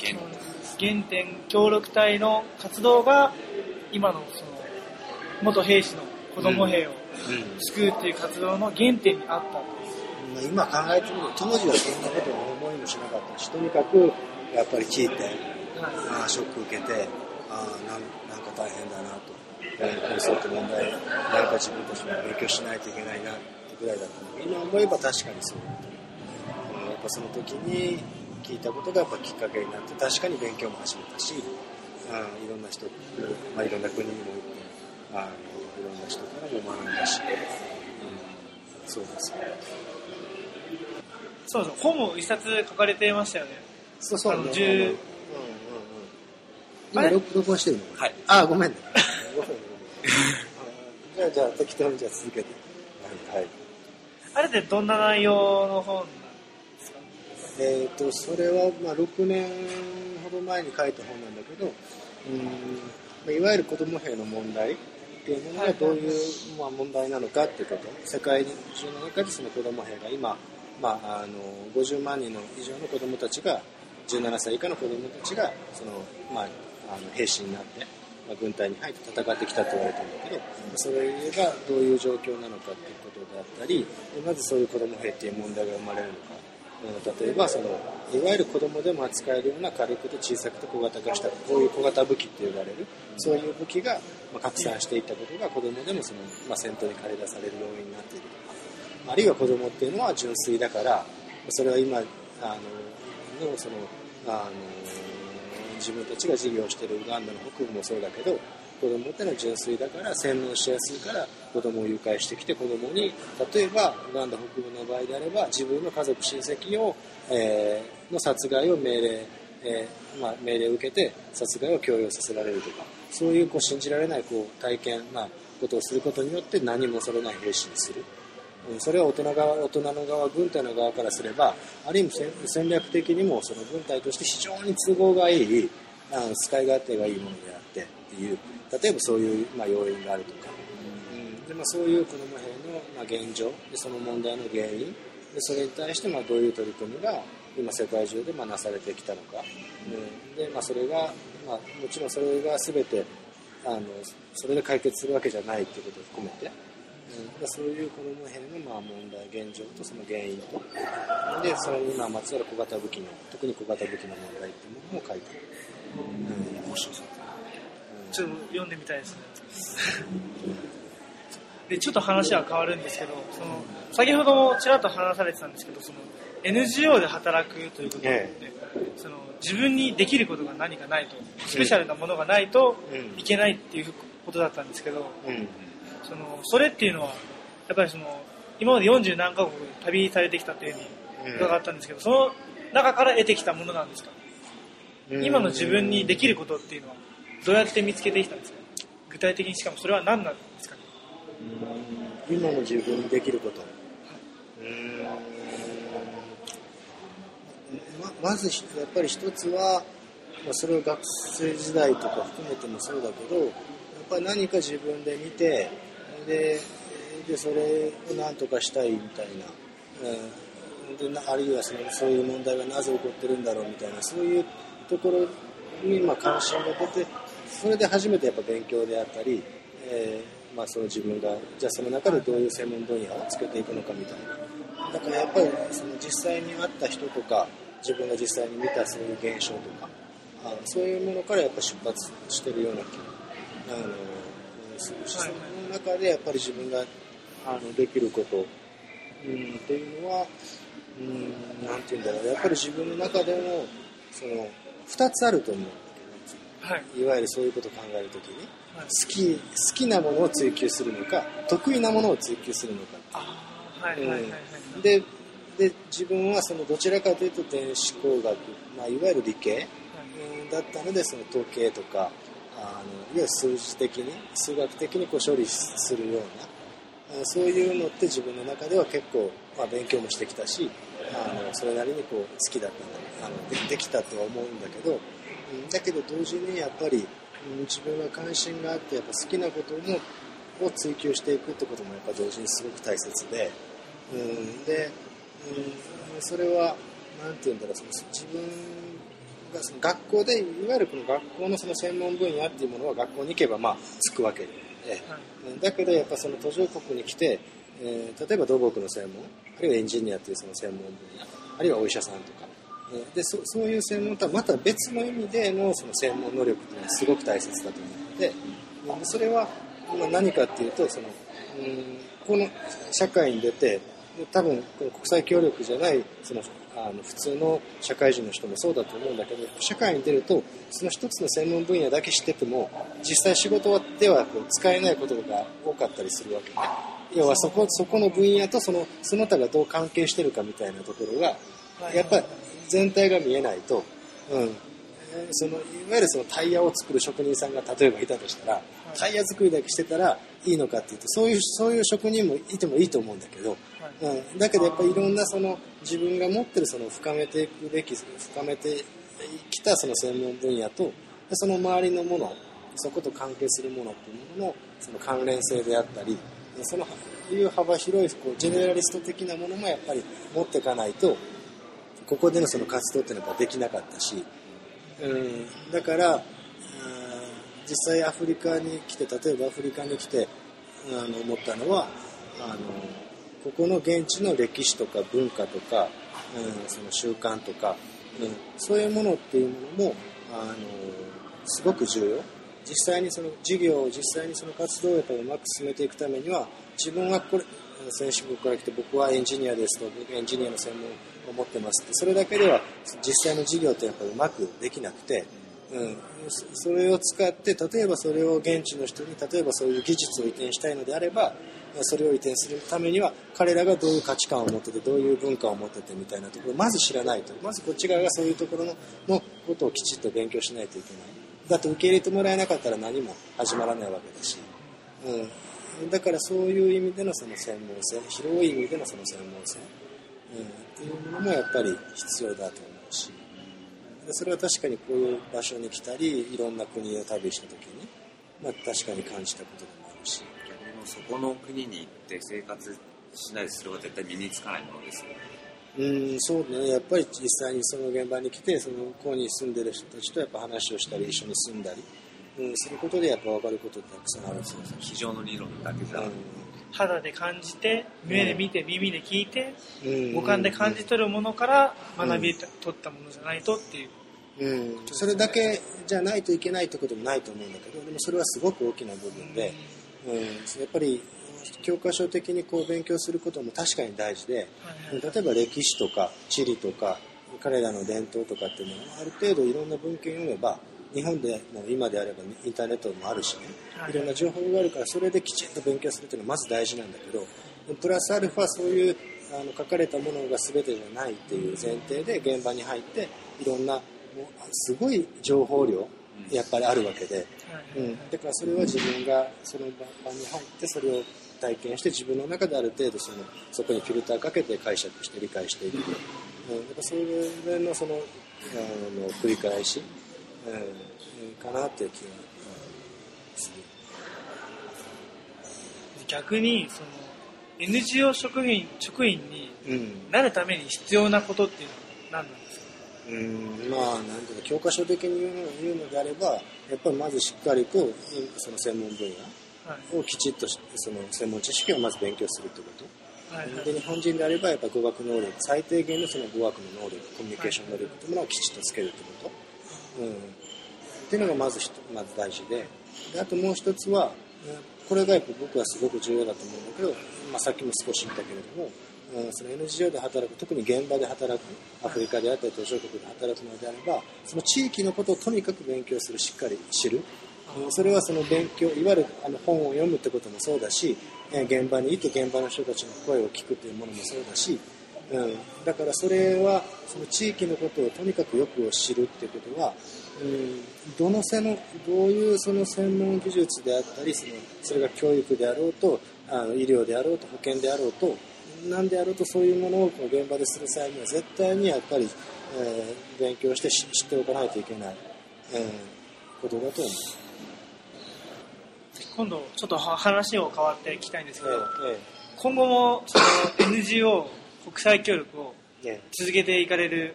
原原点協力隊の活動が今のその元兵士の子供兵を救うっていう活動の原点にあったっていう今考えてみると当時はそんなことを思いもしなかったしとにかくやっぱり聞いて、あショック受けてあなんなんか大変だなと、えー、こうそうって問題なんか自分たちも勉強しないといけないなってぐらいだったの。で今思えば確かにそうやっぱその時に聞いたことがやっぱきっかけになって確かに勉強も始めたしあいろんな人、まあ、いろんな国にも行ってあのいろんな人からも学んだし、うん、そうですね。そうそう本も一冊書かれてましたよね。そうそうあの10うんうんうん。今録録音してるの？はい。あごめんね。ごめんごめんじゃあじゃあ適当にじゃあ続けて。はい、はい。あれってどんな内容の本えー、とそれはまあ6年ほど前に書いた本なんだけどうんまあいわゆる子ども兵の問題っていうものがどういうまあ問題なのかっていうこと。世界中の中でその子ども兵が今、まあ、あの50万人の以上の子どもたちが17歳以下の子どもたちがその、まあ、あの兵士になって、まあ、軍隊に入って戦ってきたと言われてるんだけどそれがどういう状況なのかっていうことであったりでまずそういう子ども兵っていう問題が生まれるのか。うん例えばそのいわゆる子供でも扱えるような軽くて小さくて小型化したこういう小型武器って呼ばれるそういう武器がまあ拡散していったことが子供でもその、まあ、戦闘に駆り出される要因になっていると。かあるいは子供っていうのは純粋だからそれは今あののそのあの自分たちが事業をしているウガンダの北部もそうだけど子供ってのは純粋だから洗脳しやすいから子供を誘拐してきて子供に例えばウガンダ北部の場合であれば自分の家族親戚を、えーの殺害を命令、えーまあ、命令を受けて殺害を強要させられるとかそういうこう信じられないこう体験なことをすることによって何も恐れない兵士にする。それは大人側大人の側軍隊の側からすればある意味戦戦略的にもその軍隊として非常に都合がいいあの使い勝手がいいものであってっていう例えばそういう、まあ、要因があるとか、うん。でまあ、そういう子ども兵の、まあ、現状。でその問題の原因。でそれに対してまあどういう取り組みが今世界中でまあなされてきたのか、うん。でまあ、それが、まあ、もちろんそれが全てあのそれで解決するわけじゃないっていうことを含めて、うん、そういう子ども兵のまあ問題現状とその原因と。でそれにまあまつわる小型武器の特に小型武器の問題っていうものも書いてある。うん。面白そうちょっと読んでみたいですね。でちょっと話は変わるんですけどその先ほどもちらっと話されてたんですけどその NGO で働くということで、えその自分にできることが何かないとスペシャルなものがないとうん。いけないっていうことだったんですけどうん。そのそれっていうのはやっぱりその今まで40何カ国旅されてきたというふうに伺ったんですけど、その中から得てきたものなんですか、うん。今の自分にできることっていうのはどうやって見つけてきたんですか？具体的にしかもそれは何なんですかね？今の自分にできること。うーん。ままずひやっぱり一つは、まあ、それは学生時代とか含めてもそうだけどやっぱり何か自分で見てででそれを何とかしたいみたいな、うん。でなあるいはそのそういう問題がなぜ起こってるんだろうみたいなそういうところにまあ関心が出てそれで初めてやっぱ勉強であったり、えーまあ、その自分がじゃあその中でどういう専門分野をつけていくのかみたいな。だからやっぱりその実際に会った人とか自分が実際に見たそういう現象とかあそういうものからやっぱ出発してるような気があのするしその中でやっぱり自分があのできること、うん、っていうのは、うん、て言うんだろう。やっぱり自分の中でもその2つあると思う。はい。いわゆるそういうことを考えるときにはい。好き好きなものを追求するのか得意なものを追求するのか。はいはいはいはい、うん。でで自分はそのどちらかというと電子工学、まあ、いわゆる理系、うんだったのでその統計とかあのいわゆる数字的に数学的にこう処理するようなあそういうのって自分の中では結構、まあ、勉強もしてきたしあのそれなりにこう好きだったんだあのでできたとは思うんだけど、うんだけど同時にやっぱり、うん自分が関心があってやっぱ好きなこともを追求していくってこともやっぱ同時にすごく大切で、うん、で、うん、それは何て言うんだろうその自分その学校でいわゆるこの学校のその専門分野っていうものは学校に行けばまあつくわけで、はい、だけどやっぱその途上国に来て、えー、例えば土木の専門あるいはエンジニアというその専門分野あるいはお医者さんとかでそそういう専門とはまた別の意味でのその専門能力というのはすごく大切だと思うのでそれは何かっていうとそのうんこの社会に出て多分この国際協力じゃないそのあの普通の社会人の人もそうだと思うんだけど社会に出るとその一つの専門分野だけ知ってても実際仕事ではこう使えないことが多かったりするわけで要はそこそこの分野とそのその他がどう関係してるかみたいなところがやっぱり全体が見えないと、うん、そのいわゆるそのタイヤを作る職人さんが例えばいたとしたら、タイヤ作りだけしてたらいいのかっていうとそういうそういう職人もいてもいいと思うんだけど、うん、だけどやっぱりいろんなその自分が持ってるその深めていくべき深めてきたその専門分野とその周りのものそこと関係するものっていうもののその関連性であったりそのいう幅広いこうジェネラリスト的なものもやっぱり持っていかないとここでのその活動っていうのができなかったし、うん、だから実際アフリカに来て例えばアフリカに来てあの思ったのはあのここの現地の歴史とか文化とか、うん、その習慣とか、うん、そういうものっていうものもあのすごく重要。実際にその事業を実際にその活動をやっぱりうまく進めていくためには自分はこれ先進国から来て僕はエンジニアですとエンジニアの専門を持ってますってそれだけでは実際の事業ってやっぱりうまくできなくて、うん、それを使って例えばそれを現地の人に例えばそういう技術を移転したいのであればそれを移転するためには彼らがどういう価値観を持っててどういう文化を持っててみたいなところをまず知らないと。まずこっち側がそういうところののことをきちっと勉強しないといけない。だって受け入れてもらえなかったら何も始まらないわけだし、うん、だからそういう意味でのその専門性広い意味でのその専門性、うん、っていうものもやっぱり必要だと思うし。それは確かにこういう場所に来たりいろんな国を旅した時に、まあ、確かに感じたことでもあるし。そこの国に行って生活しないでするは絶対身につかないものですようんそうね。やっぱり実際にその現場に来てその向こうに住んでる人たちとやっぱ話をしたり一緒に住んだり、うん、することでやっぱ分かることってたくさんあるそうです机上の理論だけじゃ、うん、肌で感じて目で見て、うん、耳で聞いて、うん、五感で感じ取るものから学び取ったものじゃないとっていう。うん、それだけじゃないといけないってこともないと思うんだけどでもそれはすごく大きな部分で、うん、やっぱり教科書的にこう勉強することも確かに大事で、例えば歴史とか地理とか彼らの伝統とかっていうのはある程度いろんな文献を読めば日本でも今であればインターネットもあるしね。い。ろんな情報があるからそれできちんと勉強するっていうのはまず大事なんだけどプラスアルファそういうあの書かれたものが全てじゃないっていう前提で現場に入っていろんなもうすごい情報量やっぱりあるわけで、うん、だからそれは自分がその場に入ってそれを体験して自分の中である程度そのそこにフィルターかけて解釈して理解していく、うん、やっぱそれのそのあの繰り返し、うん、かなっていう気がする。逆にその NGO 職員職員になるために必要なことっていうのは何なんですか、うん、まあなんていうか教科書的に言うの言うのであればやっぱりまずしっかりとその専門分野をきちっとその専門知識をまず勉強するってこと、はいはい、で日本人であればやっぱ語学能力最低限のその語学の能力コミュニケーション能力というものをきちっとつけるってこと、うん、っていうのがまずまず大事で。であともう一つはこれがやっぱ僕はすごく重要だと思うんだけど、まあ、さっきも少し言ったけれどもその NGO で働く特に現場で働くアフリカであったり途上国で働くのであればその地域のことをとにかく勉強するしっかり知る。それはその勉強いわゆるあの本を読むってこともそうだし現場にいて現場の人たちの声を聞くというものもそうだし、うん、だからそれはその地域のことをとにかくよく知るっていうことは、うん、どのせのどういうその専門技術であったりそのそれが教育であろうとあの医療であろうと保険であろうと何であろうとそういうものをこう現場でする際には絶対にやっぱり、えー、勉強して知っておかないといけない、えー、ことだと思う。今度ちょっと話を変わっていきたいんですけど、ええ、今後もその NGO 国際協力を続けていかれる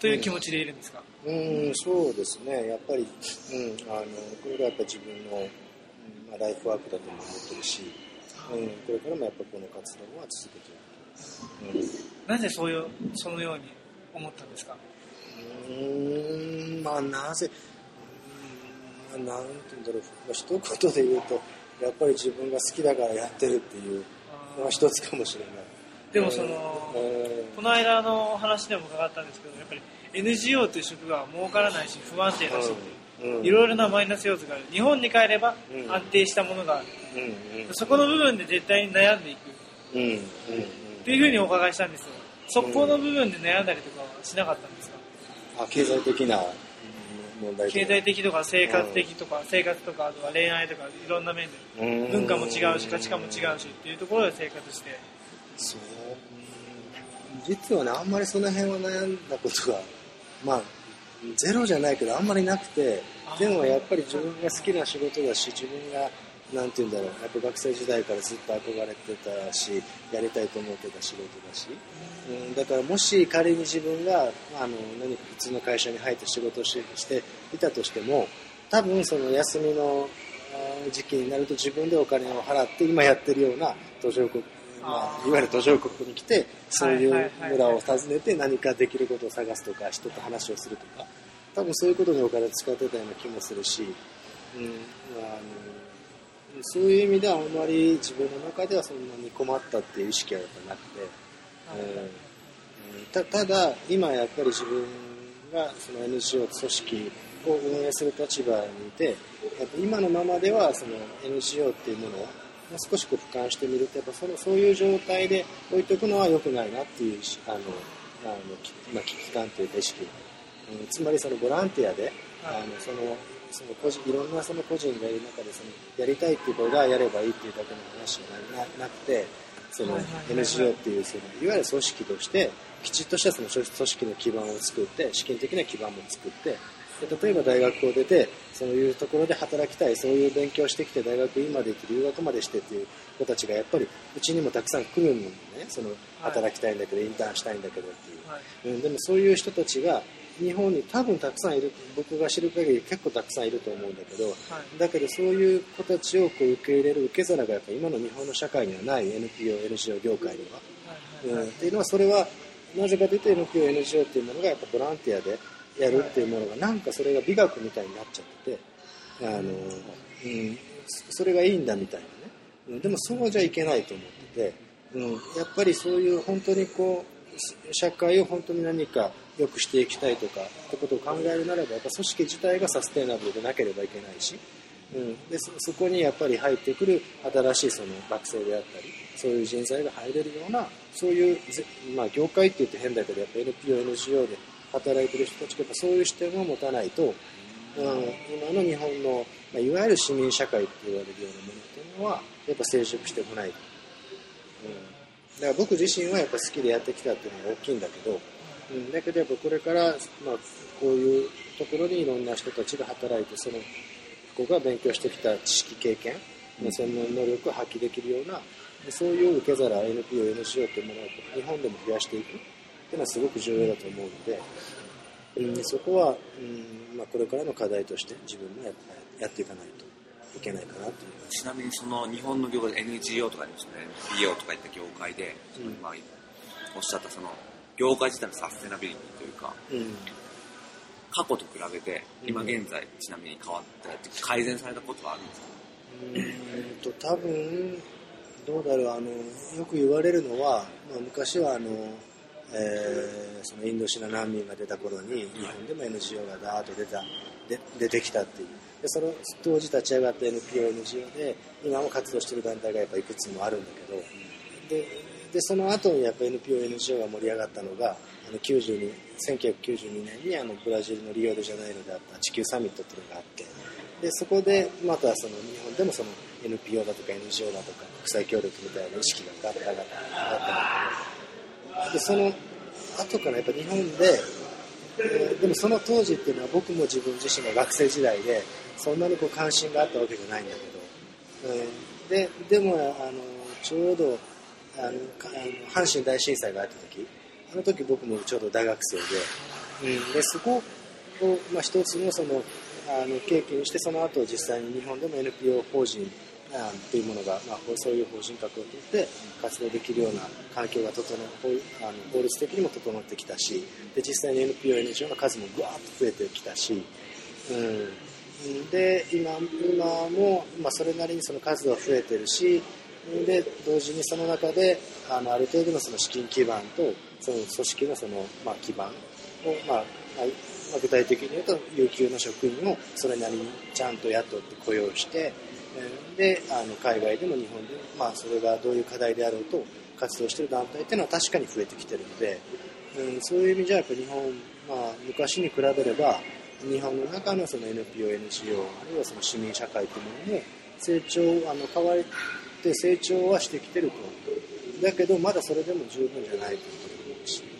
という気持ちでいるんですか、うん、そうですね、やっぱり、うん、あのこれがやっぱ自分の、うんまあ、ライフワークだとも思ってるし、うん、これからもやっぱこの活動は続けていく。なぜそういうそのように思ったんですか？うん、まあなぜ、うんまあ、なんて言うんだろう、まあ、一言で言うと、やっぱり自分が好きだからやってるっていうのは一つかもしれない。でもその、うんこの間の話でも伺ったんですけどやっぱり NGO という職が儲からないし不安定だし、うん。いろいろなマイナス要素がある。日本に帰ればうん。安定したものがある、そこの部分で絶対に悩んでいく。っていうふうにお伺いしたんですよ。そこの部分で悩んだりとかはしなかったんですか、あ経済的な問題経済的とか生活的とか、生活とかあとは恋愛とかいろんな面で。うん。文化も違うし価値観も違うしっていうところで生活してそう。うん実はねあんまりその辺は悩んだことがまあゼロじゃないけどあんまりなくてでもやっぱり自分が好きな仕事だし自分がなんて言うんだろうやっぱ学生時代からずっと憧れてたしやりたいと思ってた仕事だし、うん、だからもし仮に自分があの何か普通の会社に入って仕事をししていたとしても多分その休みの時期になると自分でお金を払って今やってるような途上国、まああ、いわゆる途上国に来てそういう村を訪ねて何かできることを探すとか人と話をするとか多分そういうことにお金を使ってたような気もするし、うん、あのそういう意味ではあまり自分の中ではそんなに困ったっていう意識はやっぱなくて、うんたただ今やっぱり自分がその NGO 組織を運営する立場にいてやっぱ今のままではその NGO っていうものを少しこう俯瞰してみるとやっぱそのそういう状態で置いておくのは良くないなっていうしあのあのきまあ、危機感というか意識、うんつまりそのボランティアで、あのそのその個人いろんなその個人がいる中でそのやりたいっていう子がやればいいっていうだけの話じゃなななくてその NGO っていうそのいわゆる組織としてきちっとしたその組織の基盤を作って資金的な基盤も作ってで例えば大学を出てそういうところで働きたいそういう勉強してきて大学院まで行って留学までしてっていう子たちがやっぱりうちにもたくさん来るんね。その働きたいんだけど、インターンしたいんだけどっていう。はい。うん、でもそういう人たちが日本に多分たくさんいる。僕が知る限り結構たくさんいると思うんだけど、だけどそういう子たちをこう受け入れる受け皿がやっぱ今の日本の社会にはない。NPO、NGO 業界には。はいはいうん、っていうのはそれはなぜかというと NPO、NGO っていうものがやっぱボランティアでやるっていうものがなんかそれが美学みたいになっちゃっててあの、うん、それがいいんだみたいなね、うん、でもそうじゃいけないと思ってて、うん、やっぱりそういう本当にこう社会を本当に何か良くしていきたいとかってことを考えるならばやっぱ組織自体がサステナブルでなければいけないし、うん、でそこにやっぱり入ってくる新しいその学生であったりそういう人材が入れるようなそういう、まあ、業界って言って変だけどやっぱ NPO、NGO で働いてる人たちがそういう視点を持たないと、うん、今の日本の、まあ、いわゆる市民社会って言われるようなものっていうのはやっぱ成熟してこない、うん、だから僕自身はやっぱ好きでやってきたっていうのが大きいんだけど、うん、だけどやっぱこれから、まあ、こういうところにいろんな人たちが働いてその子が勉強してきた知識経験、専門能力を発揮できるようなそういう受け皿 NPO、NGO というものを日本でも増やしていくっていうのはすごく重要だと思うので、うん、そこは、うんまあ、これからの課題として自分もややっていかないといけないかなとちなみにその日本の業界で NGO とかですね NPO とかいった業界で、うん。まあ、おっしゃったその業界自体のサステナビリティというかうん。過去と比べて今うん。現在ちなみに変わったって改善されたことはあるんですか？うーんと多分どうだろうあのよく言われるのは、まあ、昔はあの、えーそのインドシナ難民が出た頃に日本でも NGO がダーッと出たで出てきたっていう。でその当時立ち上がった NPO、NGO で今も活動してる団体がやっぱいくつもあるんだけどででその後にやっぱ NPO、NGO が盛り上がったのがあの92 1992年にあのブラジルのリオデジャネイロであった地球サミットっていうのがあってでそこでまたその日本でもその NPO だとか NGO だとか国際協力みたいな意識がガッと上がった上がったんだけどでその後からやっぱ日本で、えーでもその当時っていうのは僕も自分自身が学生時代でそんなにこう関心があったわけじゃないんだけど、えーででもあのちょうどあのあの阪神大震災があった時あの時僕もちょうど大学生でうん、でそこを、まあ、一つのそのあの契機にしてその後実際に日本でも NPO 法人っていうものが、まあ、そういう法人格を取って活動できるような環境が整うあの法律的にも整ってきたしで実際に NPO、NGO の数もぐわっと増えてきたし、うん、で今今も、まあ、それなりにその数は増えてるしで同時にその中であのある程度のその資金基盤とその組織のその、まあ、基盤を、まあまあ、具体的に言うと有給の職員をそれなりにちゃんと雇って雇用してであの海外でも日本でも、まあ、それがどういう課題であろうと活動している団体っていうのは確かに増えてきてるので、うん、そういう意味じゃやっぱ日本、まあ、昔に比べれば日本の中のその NPO、NGO あるいはその市民社会というものも成長あの変わって成長はしてきてると思うだけどまだそれでも十分じゃないと思うし。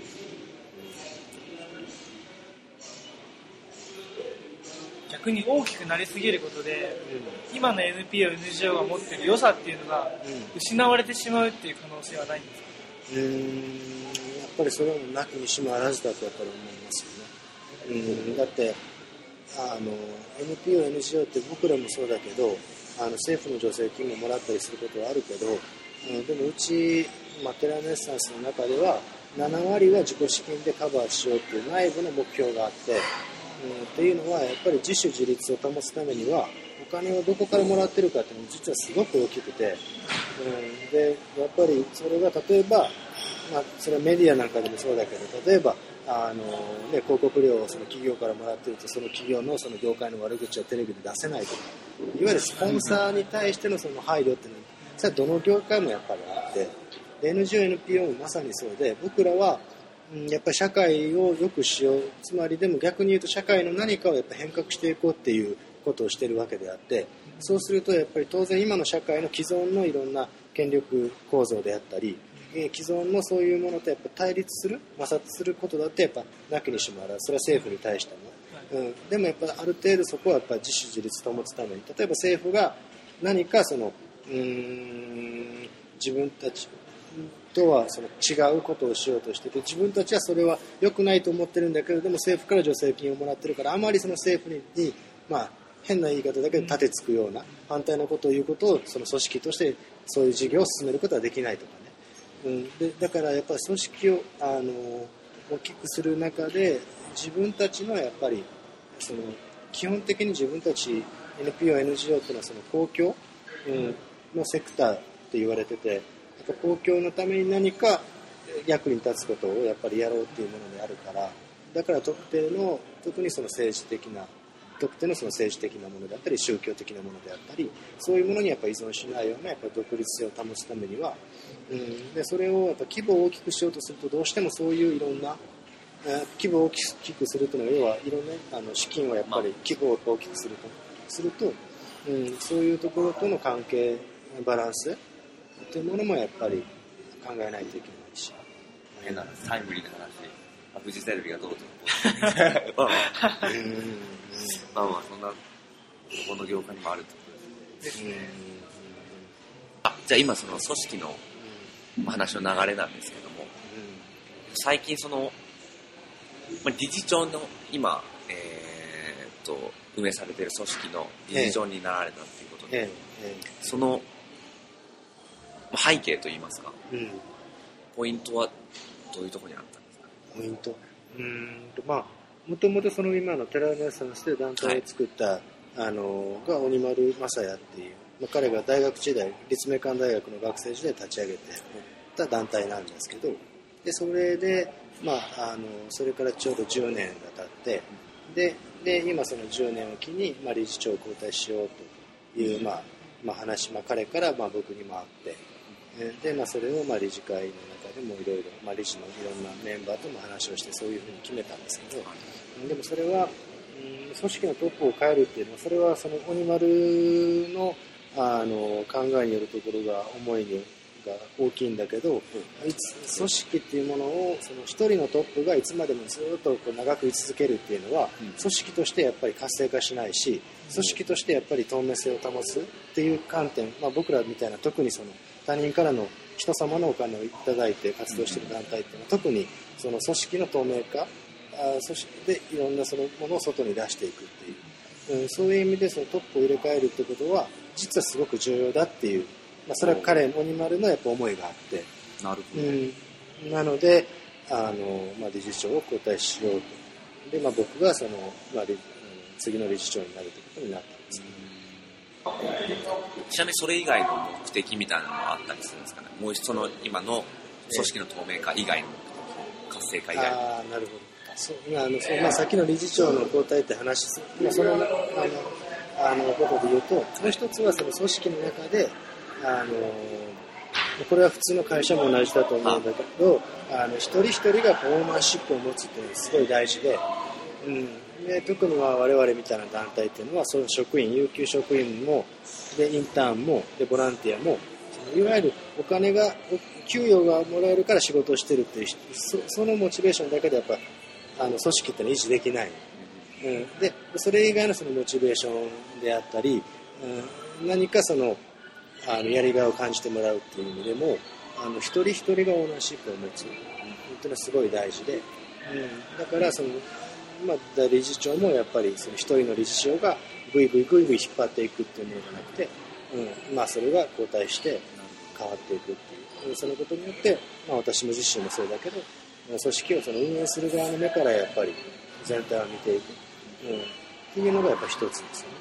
逆に大きくなりすぎることで、今の NPO、NGO が持ってる良さっていうのが失われてしまうっていう可能性はないんですか？うん。やっぱりそれはなきにしもあらずだとやっぱり思いますよね。うん。だってあの NPO、NGO って僕らもそうだけどあの政府の助成金ももらったりすることはあるけど、うん、でもうち、まあ、テラネッサンスの中では7割は自己資金でカバーしようっていう内部の目標があって、うん、っていうのはやっぱり自主自立を保つためにはお金をどこからもらってるかっていうのは実はすごく大きくて、うん、でやっぱりそれが例えば、まあ、それはメディアなんかでもそうだけど例えばあの、ね、広告料をその企業からもらってるとその企業のその業界の悪口はテレビで出せないとかいわゆるスポンサーに対してのその配慮っていうのはそれはどの業界もやっぱりあって NGO、NPO もまさにそうで僕らはやっぱり社会を良くしよう。つまりでも逆に言うと社会の何かをやっぱ変革していこうっていうことをしてるわけであってそうするとやっぱり当然今の社会の既存のいろんな権力構造であったりえ既存のそういうものとやっぱ対立する摩擦することだってやっぱなきにしもあらず。それは政府に対しても、うん、でもやっぱある程度そこはやっぱ自主自立を保つために例えば政府が何かそのうーん自分たちとはその違うことをしようとしてて自分たちはそれは良くないと思ってるんだけれども政府から助成金をもらってるからあまりその政府にに、まあ、変な言い方だけど立てつくような反対のことを言うことをその組織としてそういう事業を進めることはできないとかね、うん、でだからやっぱり組織をあの大きくする中で自分たちのやっぱりその基本的に自分たち NPO、NGO っていうのはその公共、うん、のセクターって言われてて公共のために何か役に立つことをやっぱりやろうっていうものであるからだから特定の特にその政治的な特定のその政治的なものであったり宗教的なものであったりそういうものにやっぱ依存しないようなやっぱ独立性を保つためには、うん、でそれをやっぱ規模を大きくしようとするとどうしてもそういういろんなえー規模を大きくするというのは要はいろんなあの資金をやっぱり規模を大きくするとすると、うん、そういうところとの関係バランスというものもやっぱり考えないといけないし。変なタイムリーな話、あフジテレビがどうとかまあまあ、まあまあ、そんな、ここの業界にもあるってことです。うんあ、じゃあ今その組織の話の流れなんですけども、最近その、まあ、理事長の今、えーっと、運営されている組織の理事長になられたっていうことで、ええその、背景といいますか、ええうん。ポイントはどういうところにあったんですか？ポイント？うーんと、まあ、もともとその今の寺根さんして団体を作った、あの、が鬼丸正也っていう、まあ、彼が大学時代、立命館大学の学生時代立ち上げてた団体なんですけど、で、それで、まあ、あの、それからちょうど10年が経って、で、で、今その10年を機に、まあ、理事長を交代しようという、まあ、まあ、話、まあ、彼から、まあ、僕にもあって、えーで、まあ、それをまあ理事会の中でもいろいろ、まあ、理事のいろんなメンバーとも話をしてそういうふうに決めたんですけど、でもそれは、うん組織のトップを変えるっていうのはそれはその鬼丸のあの考えによるところが思いにが大きいんだけど、いつ組織っていうものをその一人のトップがいつまでもずっとこう長く居続けるっていうのは、うん。組織としてやっぱり活性化しないし組織としてやっぱり透明性を保つっていう観点、まあ、僕らみたいな特にその他人からの人様のお金をいただいて活動している団体っていうのは特にその組織の透明化あそしていろんなそのものを外に出していくっていう、うん、そういう意味でそのトップを入れ替えるってことは実はすごく重要だっていう、まあ、それは彼鬼丸のやっぱ思いがあって。なるほど、うん、なのであの、まあ、理事長を交代しようと。で、まあ、僕がその、まあ、次の理事長になるということになったんです。けど、ちなみにそれ以外の目的みたいなのはあったりするんですかね？もうその今の組織の透明化以外の活性化以外の。ああなるほど。そうあのそまあ、さっきの理事長の交代って話、まあ、そのあのあのことで言うともう一つはその組織の中であのこれは普通の会社も同じだと思うんだけどあの一人一人がパフォーマンシップを持つっていうのはすごい大事で,、うん、で特には我々みたいな団体っていうのはその職員有給職員もでインターンもでボランティアもいわゆるお金が給与がもらえるから仕事をしてるっていうそそのモチベーションだけでやっぱあの組織ってのは維持できない、うん、でそれ以外のそのモチベーションであったり、うん、何かそのあのやりがいを感じてもらうっていう意味でもあの一人一人がオーナーシップを持つ。っていうのはすごい大事で、うん、だからその、まあ、理事長もやっぱりその一人の理事長がぐいぐいぐいぐい引っ張っていくっていうものじゃなくて、うんまあ、それが交代して変わっていくっていう。そのことによって、まあ、私も自身もそうだけど組織をその運営する側の目からやっぱり全体を見ていく、うん、っていうのがやっぱ一つですよね。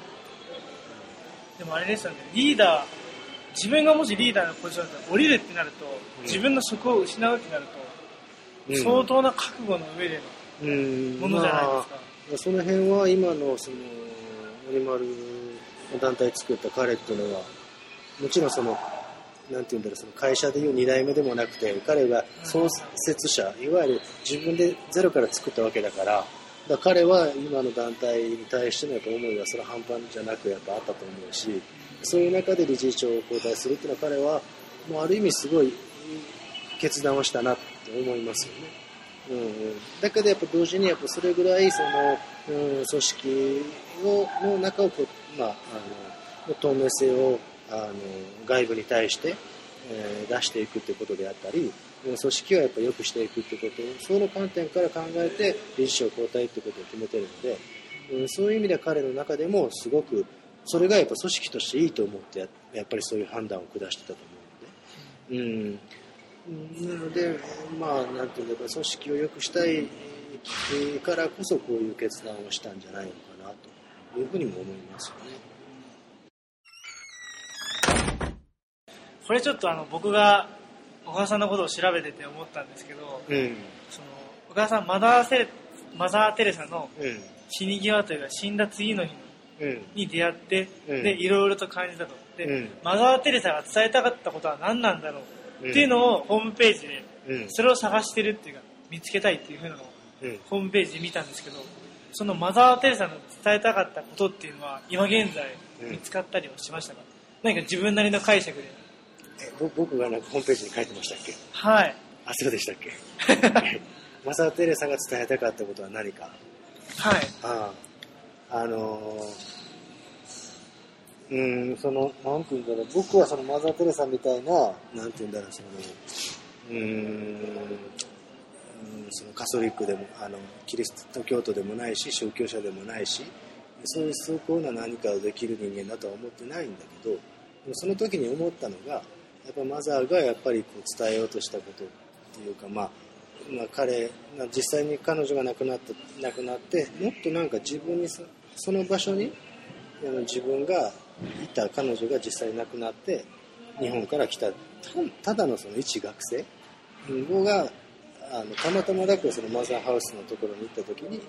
でもあれですよね、リーダー、自分がもしリーダーのポジションだったら降りるってなると、うん、自分の職を失うってなると、うん、相当な覚悟の上でのものじゃないですか。まあ、その辺は今のその森丸の団体作った彼っていうのは、もちろんそのなんて言うんだろう、その会社でいう2代目でもなくて、彼が創設者、いわゆる自分でゼロから作ったわけだから、だから彼は今の団体に対してのやっぱ思いはそれは半端じゃなくやっぱあったと思うし、そういう中で理事長を交代するっていうのは彼は、もうある意味すごい決断をしたなって思いますよね。うん、だけどやっぱ同時にやっぱそれぐらいその、うん、組織をの中をこう、まあ、あの透明性をあの外部に対して、えー、出していくということであったり組織をやっぱ良くしていくということをその観点から考えて理事長交代ということを決めてるので、うん、そういう意味で彼の中でもすごくそれがやっぱ組織としていいと思ってやっぱりそういう判断を下してたと思うので。うん、なので、まあ、なんていうか、組織を良くしたいからこそ、こういう決断をしたんじゃないのかなというふうにも思いますよね。これちょっとあの僕が小川さんのことを調べてて思ったんですけど、うん、その小川さんマザーセマザー・テレサの死に際というか死んだ次の日に出会って、うん、でいろいろと感じたと。で、うん、マザー・テレサが伝えたかったことは何なんだろうっていうのをホームページでそれを探してるっていうか見つけたいっていうふうなのをホームページで見たんですけどそのマザー・テレサの伝えたかったことっていうのは今現在見つかったりはしましたか、何か自分なりの解釈で。僕がなんかホームページに書いてましたっけ？はい。あそうでしたっけ？マサー・テレサが伝えたかったことは何か？はい。ああ。あのー、うんそのなんて言うんだろう。僕はそのマザー・テレサみたいななんて言うんだろうそのうんそのカソリックでもあのキリスト教徒でもないし宗教者でもないしそういう崇高な何かをできる人間だとは思ってないんだけどその時に思ったのがやっぱマザーがやっぱりこう伝えようとしたことっていうか、まあ、まあ彼実際に彼女が亡くなった亡くなってもっとなんか自分にそその場所に自分がいた彼女が実際亡くなって日本から来た。ただのその一学生。があのたまたまだけそのマザーハウスのところに行った時に、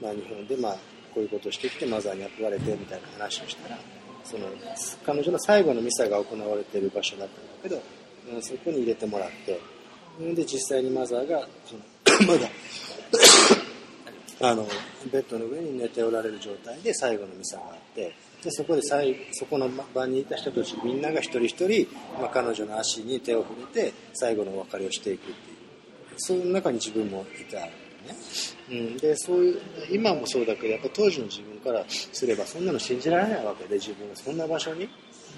まあ、日本でまあこういうことをしてきてマザーに憧れてみたいな話をしたらその彼女の最後のミサが行われている場所だったんだけど、うん、そこに入れてもらってで実際にマザーがそのまだあのベッドの上に寝ておられる状態で最後のミサがあってでそこで最そこの場にいた人たちみんなが一人一人、まあ、彼女の足に手を触れて最後のお別れをしていくっていう。その中に自分もいたね、うん、でそういう今もそうだけどやっぱ当時の自分からすればそんなの信じられないわけで自分がそんな場所に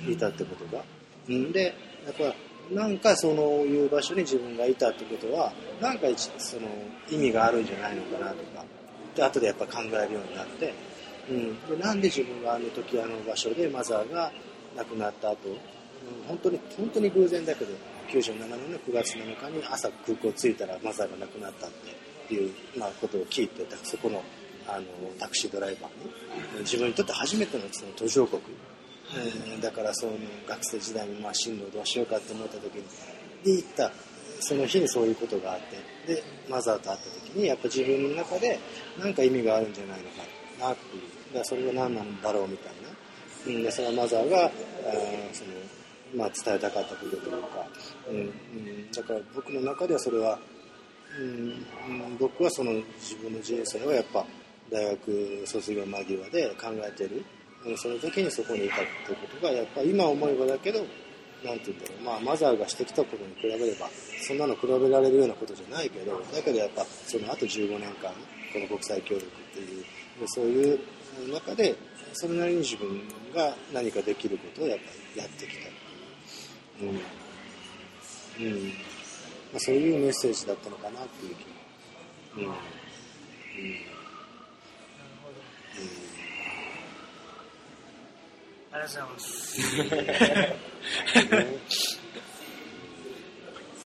いたってことが、うん、でやっぱなんかそのいう場所に自分がいたってことはなんかその意味があるんじゃないのかなとか。で後でやっぱ考えるようになって、うん、でなんで自分があの時あの場所でマザーが亡くなった後、うん、本当に本当に偶然だけど97年の9月7日に朝空港着いたらマザーが亡くなったっていう、まあ、ことを聞いてそこのあのタクシードライバーに自分にとって初めてのその途上国。うん、だからその学生時代にまあ進路どうしようかって思った時にで行った。その日にそういうことがあってでマザーと会った時にやっぱ自分の中で何か意味があるんじゃないのかなっていうだそれは何なんだろうみたいな、うん、でそのマザーがあその、まあ、伝えたかったことというか、うんうん、だから僕の中ではそれは、うん、僕はその自分の人生はやっぱ大学卒業間際で考えてる。うんその時にそこにいたっていうことがやっぱ今思えばだけど何て言うんだろう。まあマザーがしてきたことに比べればそんなの比べられるようなことじゃないけどだけどやっぱその後15年間この国際協力っていうそういう中でそれなりに自分が何かできることをやっぱりやってきた。うんうんまあ、そういうメッセージだったのかなっていう気も。うんうんありがとうございます。